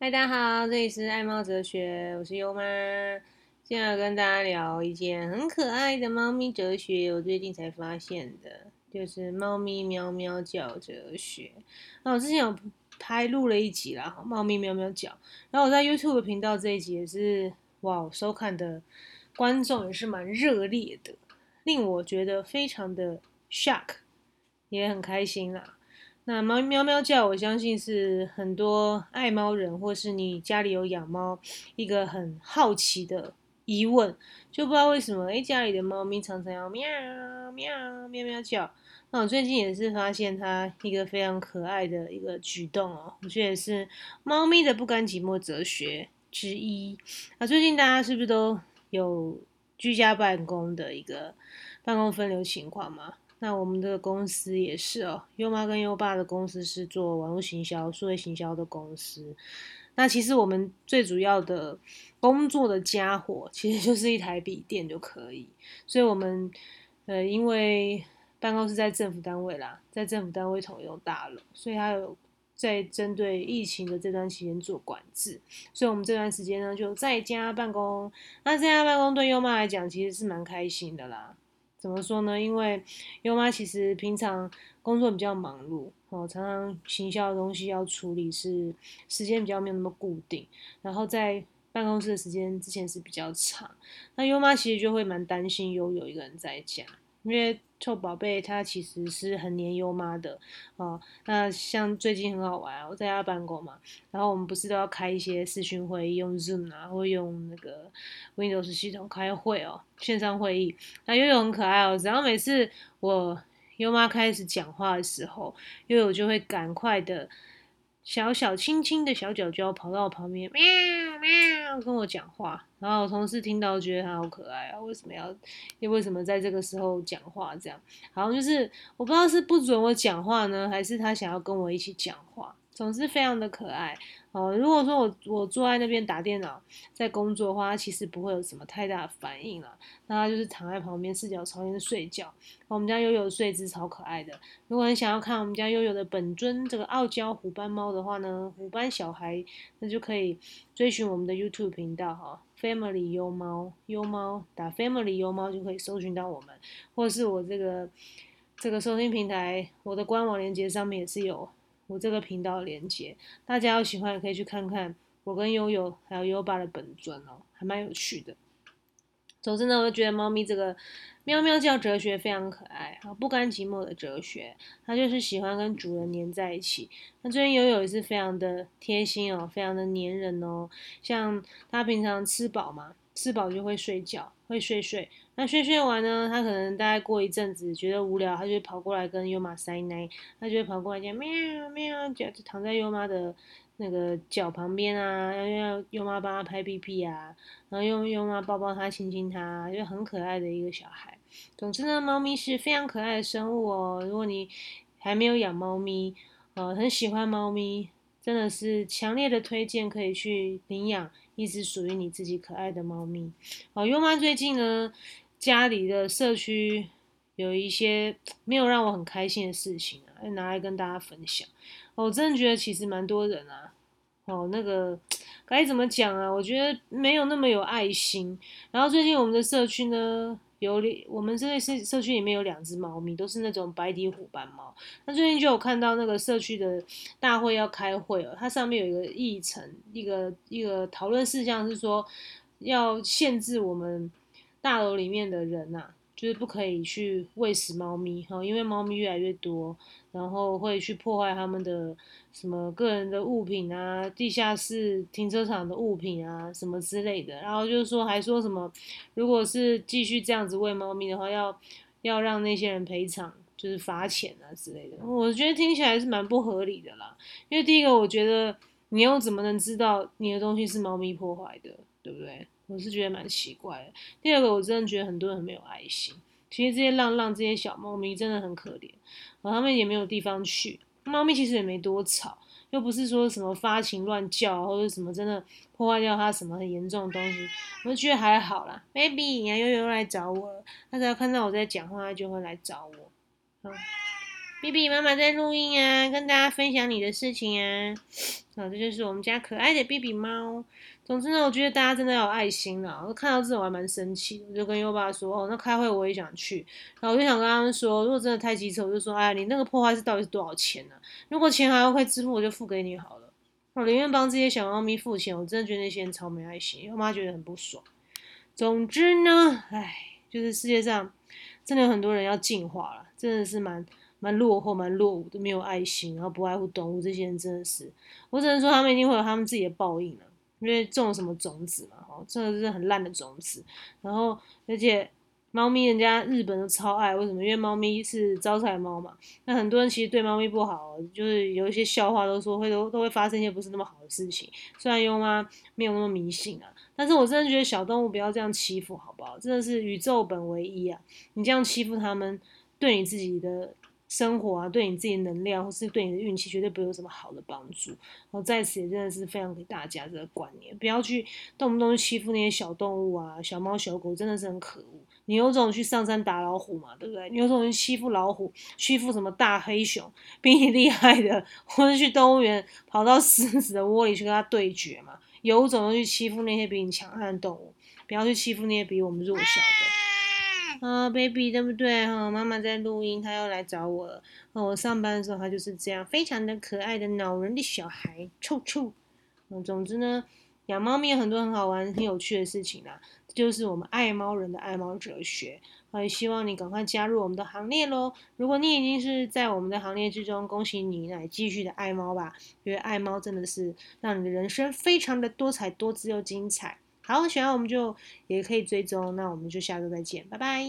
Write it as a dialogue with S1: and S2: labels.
S1: 嗨，大家好，这里是爱猫哲学，我是优妈。今天要跟大家聊一件很可爱的猫咪哲学，我最近才发现的，就是猫咪喵喵叫哲学。那我之前有拍录了一集啦，猫咪喵喵叫。然后我在 YouTube 频道这一集也是，哇，收看的观众也是蛮热烈的，令我觉得非常的 shock，也很开心啦。那猫咪喵喵叫，我相信是很多爱猫人，或是你家里有养猫，一个很好奇的疑问，就不知道为什么，哎，家里的猫咪常常要喵喵喵喵叫。那我最近也是发现它一个非常可爱的一个举动哦，我觉得是猫咪的不甘寂寞哲学之一。那最近大家是不是都有居家办公的一个办公分流情况吗？那我们的公司也是哦，优妈跟优爸的公司是做网络行销、数位行销的公司。那其实我们最主要的工作的家伙，其实就是一台笔电就可以。所以，我们呃，因为办公室在政府单位啦，在政府单位统用大楼，所以它有在针对疫情的这段期间做管制。所以我们这段时间呢，就在家办公。那在家办公对优妈来讲，其实是蛮开心的啦。怎么说呢？因为优妈其实平常工作比较忙碌哦，常常行销的东西要处理，是时间比较没有那么固定。然后在办公室的时间之前是比较长，那优妈其实就会蛮担心悠悠一个人在家。因为臭宝贝它其实是很黏优妈的哦。那像最近很好玩，我在家办公嘛，然后我们不是都要开一些视讯会议，用 Zoom 啊，或用那个 Windows 系统开会哦，线上会议。那悠悠很可爱哦，只要每次我优妈开始讲话的时候，悠悠就会赶快的。小小轻轻的小脚脚跑到我旁边，喵喵跟我讲话，然后我同事听到觉得他好可爱啊，为什么要？又为什么在这个时候讲话？这样好像就是我不知道是不准我讲话呢，还是他想要跟我一起讲话。总是非常的可爱哦。如果说我我坐在那边打电脑在工作的话，它其实不会有什么太大的反应了。那它就是躺在旁边四脚朝天睡觉。我们家悠悠的睡姿超可爱的。如果你想要看我们家悠悠的本尊这个傲娇虎斑猫的话呢，虎斑小孩，那就可以追寻我们的 YouTube 频道哈，Family 优猫优猫打 Family 优猫就可以搜寻到我们，或者是我这个这个收听平台，我的官网链接上面也是有。我这个频道的连接，大家要喜欢也可以去看看我跟悠悠还有优爸的本尊哦，还蛮有趣的。总之呢，我就觉得猫咪这个喵喵叫哲学非常可爱啊，不甘寂寞的哲学，它就是喜欢跟主人黏在一起。那最近悠悠也是非常的贴心哦，非常的黏人哦，像它平常吃饱嘛，吃饱就会睡觉，会睡睡。那睡睡完呢，它可能大概过一阵子觉得无聊，它就会跑过来跟优妈塞奶，它就会跑过来讲喵喵，就躺在优妈的那个脚旁边啊，要要优妈帮它拍屁屁啊，然后用优妈抱抱它，亲亲它，就很可爱的一个小孩。总之呢，猫咪是非常可爱的生物哦。如果你还没有养猫咪，呃，很喜欢猫咪，真的是强烈的推荐可以去领养一只属于你自己可爱的猫咪。哦，优妈最近呢。家里的社区有一些没有让我很开心的事情啊，拿来跟大家分享。我真的觉得其实蛮多人啊，哦，那个该怎么讲啊？我觉得没有那么有爱心。然后最近我们的社区呢，有我们这个社社区里面有两只猫咪，都是那种白底虎斑猫。那最近就有看到那个社区的大会要开会了，它上面有一个议程，一个一个讨论事项是说要限制我们。大楼里面的人呐，就是不可以去喂食猫咪哈，因为猫咪越来越多，然后会去破坏他们的什么个人的物品啊，地下室停车场的物品啊，什么之类的。然后就是说，还说什么，如果是继续这样子喂猫咪的话，要要让那些人赔偿，就是罚钱啊之类的。我觉得听起来是蛮不合理的啦，因为第一个，我觉得你又怎么能知道你的东西是猫咪破坏的，对不对？我是觉得蛮奇怪的。第二个，我真的觉得很多人很没有爱心。其实这些浪浪、这些小猫咪真的很可怜，然后他们也没有地方去。猫咪其实也没多吵，又不是说什么发情乱叫或者什么真的破坏掉它什么很严重的东西，我就觉得还好啦。Baby，你又又来找我了，他只要看到我在讲话，它就会来找我。比比妈妈在录音啊，跟大家分享你的事情啊。好，这就是我们家可爱的比比猫。总之呢，我觉得大家真的要有爱心啦。我看到这我还蛮生气，我就跟优爸说：“哦，那开会我也想去。”然后我就想跟他们说，如果真的太机车，我就说：“哎，你那个破坏是到底是多少钱呢？如果钱还要会支付，我就付给你好了。我宁愿帮这些小猫咪付钱，我真的觉得那些人超没爱心，我妈觉得很不爽。总之呢，唉，就是世界上真的有很多人要进化了，真的是蛮蛮落后、蛮落伍的，没有爱心，然后不爱护动物，这些人真的是，我只能说他们一定会有他们自己的报应了。因为种什么种子嘛，哦，真的是很烂的种子。然后，而且猫咪人家日本都超爱，为什么？因为猫咪是招财猫嘛。那很多人其实对猫咪不好，就是有一些笑话都说会都都会发生一些不是那么好的事情。虽然优妈没有那么迷信啊，但是我真的觉得小动物不要这样欺负，好不好？真的是宇宙本唯一啊！你这样欺负它们，对你自己的。生活啊，对你自己的能量，或是对你的运气，绝对不会有什么好的帮助。我在此也真的是非常给大家这个观念，不要去动不动欺负那些小动物啊，小猫小狗真的是很可恶。你有种去上山打老虎嘛，对不对？你有种去欺负老虎，欺负什么大黑熊，比你厉害的，或者去动物园跑到狮子的窝里去跟它对决嘛？有种就去欺负那些比你强悍的动物，不要去欺负那些比我们弱小的。啊，baby，对不对？哈，妈妈在录音，他要来找我了。我上班的时候，他就是这样，非常的可爱的恼人的小孩，臭臭。嗯，总之呢，养猫咪有很多很好玩、很有趣的事情啦。这就是我们爱猫人的爱猫哲学。也希望你赶快加入我们的行列喽！如果你已经是在我们的行列之中，恭喜你，来继续的爱猫吧。因为爱猫真的是让你的人生非常的多彩多姿又精彩。好，喜欢我们就也可以追踪，那我们就下周再见，拜拜。